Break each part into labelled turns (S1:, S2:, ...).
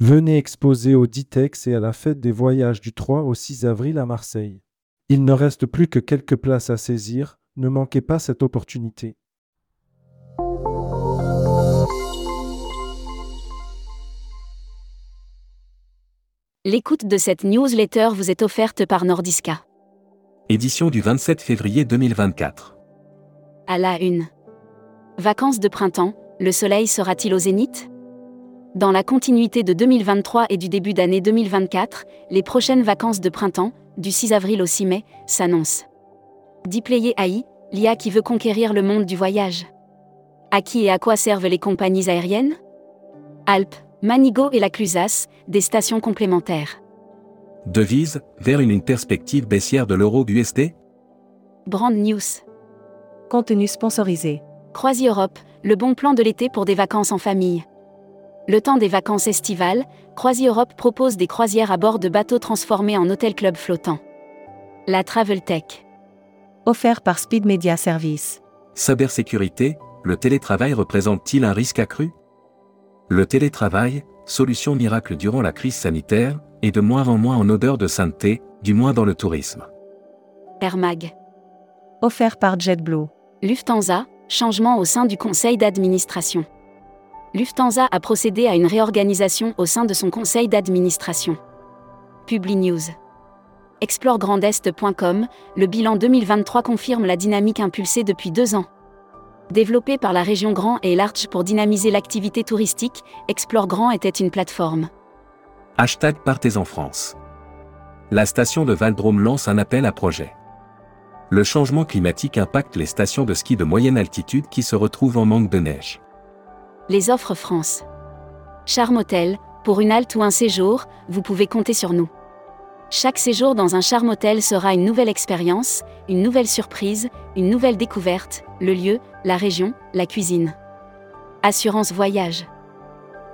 S1: Venez exposer au Ditex et à la fête des voyages du 3 au 6 avril à Marseille. Il ne reste plus que quelques places à saisir, ne manquez pas cette opportunité.
S2: L'écoute de cette newsletter vous est offerte par Nordiska.
S3: Édition du 27 février 2024.
S2: À la une. Vacances de printemps, le soleil sera-t-il au zénith? Dans la continuité de 2023 et du début d'année 2024, les prochaines vacances de printemps, du 6 avril au 6 mai, s'annoncent. Diployer AI, l'IA qui veut conquérir le monde du voyage. À qui et à quoi servent les compagnies aériennes? Alpes, Manigo et la Clusaz, des stations complémentaires.
S3: Devise, vers une perspective baissière de l'euro USD
S2: Brand News.
S4: Contenu sponsorisé.
S2: Croisi Europe, le bon plan de l'été pour des vacances en famille. Le temps des vacances estivales, Croisi Europe propose des croisières à bord de bateaux transformés en hôtel club flottant. La Travel Tech.
S4: Offert par Speed Media Service.
S3: Cybersécurité, le télétravail représente-t-il un risque accru? Le télétravail, solution miracle durant la crise sanitaire, est de moins en moins en odeur de sainteté, du moins dans le tourisme.
S2: Air Mag.
S4: Offert par JetBlue.
S2: Lufthansa, changement au sein du conseil d'administration. Lufthansa a procédé à une réorganisation au sein de son conseil d'administration. Publi News. ExploreGrandEst.com, le bilan 2023 confirme la dynamique impulsée depuis deux ans. Développé par la région Grand et Large pour dynamiser l'activité touristique, Explore Grand était une plateforme.
S3: Hashtag Partez en France. La station de Valdrome lance un appel à projet. Le changement climatique impacte les stations de ski de moyenne altitude qui se retrouvent en manque de neige.
S2: Les offres France. Charme Hôtel, pour une halte ou un séjour, vous pouvez compter sur nous. Chaque séjour dans un Charme Hôtel sera une nouvelle expérience, une nouvelle surprise, une nouvelle découverte, le lieu, la région, la cuisine. Assurance Voyage.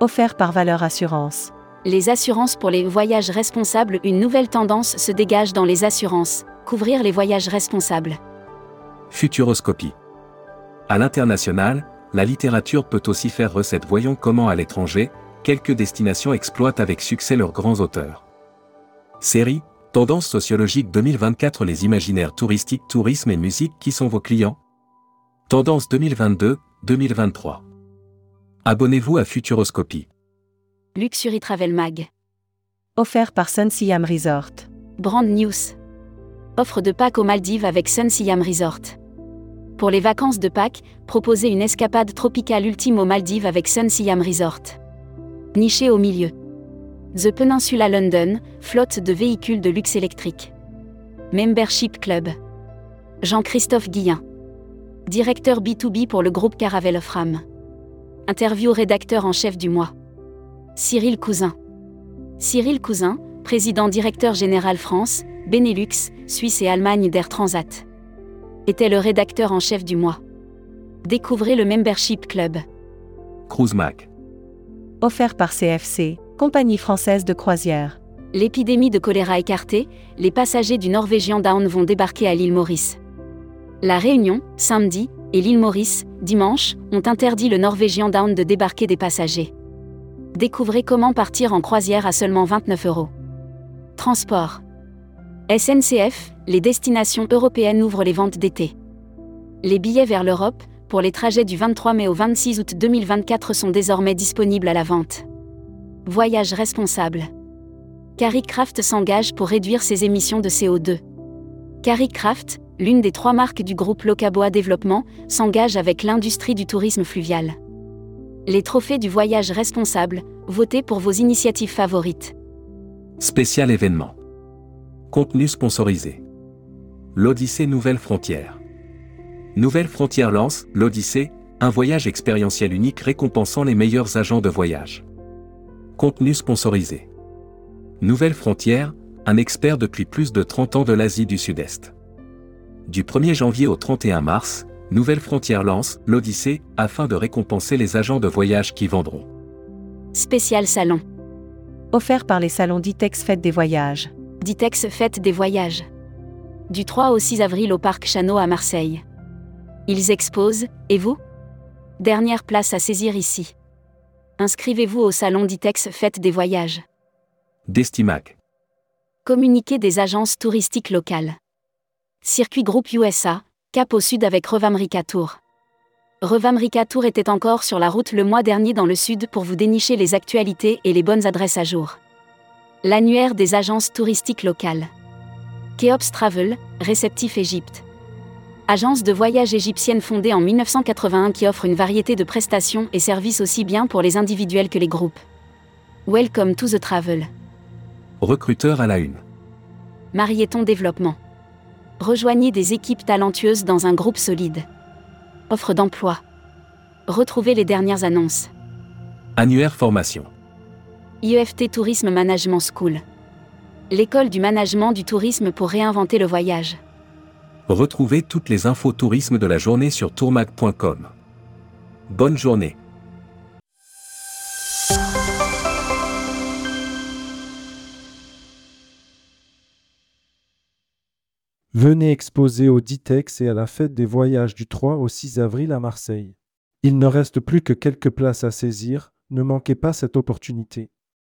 S4: Offert par Valeur Assurance.
S2: Les assurances pour les voyages responsables, une nouvelle tendance se dégage dans les assurances, couvrir les voyages responsables.
S3: Futuroscopie. À l'international, la littérature peut aussi faire recette. Voyons comment à l'étranger, quelques destinations exploitent avec succès leurs grands auteurs. Série, Tendance sociologique 2024 Les imaginaires touristiques, tourisme et musique qui sont vos clients? Tendance 2022-2023. Abonnez-vous à Futuroscopie.
S2: Luxury Travel Mag.
S4: Offert par Sun Siam Resort.
S2: Brand News. Offre de Pâques aux Maldives avec Sun Siam Resort. Pour les vacances de Pâques, proposez une escapade tropicale ultime aux Maldives avec Sun Siam Resort. Niché au milieu. The Peninsula London, flotte de véhicules de luxe électrique. Membership Club. Jean-Christophe Guillain. Directeur B2B pour le groupe Caravelle of. Interview rédacteur en chef du mois. Cyril Cousin. Cyril Cousin, président directeur général France, Benelux, Suisse et Allemagne d'Air Transat. Était le rédacteur en chef du mois. Découvrez le Membership Club.
S3: Cruise Mac.
S4: Offert par CFC, compagnie française de croisière.
S2: L'épidémie de choléra écartée, les passagers du Norvégien Down vont débarquer à l'île Maurice. La Réunion, samedi, et l'île Maurice, dimanche, ont interdit le Norvégien Down de débarquer des passagers. Découvrez comment partir en croisière à seulement 29 euros. Transport. SNCF, les destinations européennes ouvrent les ventes d'été. Les billets vers l'Europe, pour les trajets du 23 mai au 26 août 2024 sont désormais disponibles à la vente. Voyage responsable. Caricraft s'engage pour réduire ses émissions de CO2. Caricraft, l'une des trois marques du groupe Locaboa Développement, s'engage avec l'industrie du tourisme fluvial. Les trophées du voyage responsable, votez pour vos initiatives favorites.
S3: Spécial événement. Contenu sponsorisé. L'Odyssée Nouvelle Frontière. Nouvelle Frontière lance, l'Odyssée, un voyage expérientiel unique récompensant les meilleurs agents de voyage. Contenu sponsorisé. Nouvelle Frontière, un expert depuis plus de 30 ans de l'Asie du Sud-Est. Du 1er janvier au 31 mars, Nouvelle Frontière lance l'Odyssée afin de récompenser les agents de voyage qui vendront.
S2: Spécial salon.
S4: Offert par les salons Ditex Fête des Voyages.
S2: Ditex Fête des Voyages. Du 3 au 6 avril au Parc Chano à Marseille. Ils exposent, et vous? Dernière place à saisir ici. Inscrivez-vous au salon Ditex Fête des voyages.
S3: Destimac.
S2: Communiqué des agences touristiques locales. Circuit Groupe USA, cap au sud avec Revamrica Tour. Revamrica Tour était encore sur la route le mois dernier dans le sud pour vous dénicher les actualités et les bonnes adresses à jour. L'annuaire des agences touristiques locales. Keops Travel, réceptif Égypte. Agence de voyage égyptienne fondée en 1981 qui offre une variété de prestations et services aussi bien pour les individuels que les groupes. Welcome to the travel.
S3: Recruteur à la une.
S2: Marieton Développement. Rejoignez des équipes talentueuses dans un groupe solide. Offre d'emploi. Retrouvez les dernières annonces.
S3: Annuaire formation.
S2: IEFT Tourisme Management School. L'école du management du tourisme pour réinventer le voyage.
S3: Retrouvez toutes les infos tourisme de la journée sur tourmag.com. Bonne journée.
S1: Venez exposer au Ditex et à la fête des voyages du 3 au 6 avril à Marseille. Il ne reste plus que quelques places à saisir, ne manquez pas cette opportunité.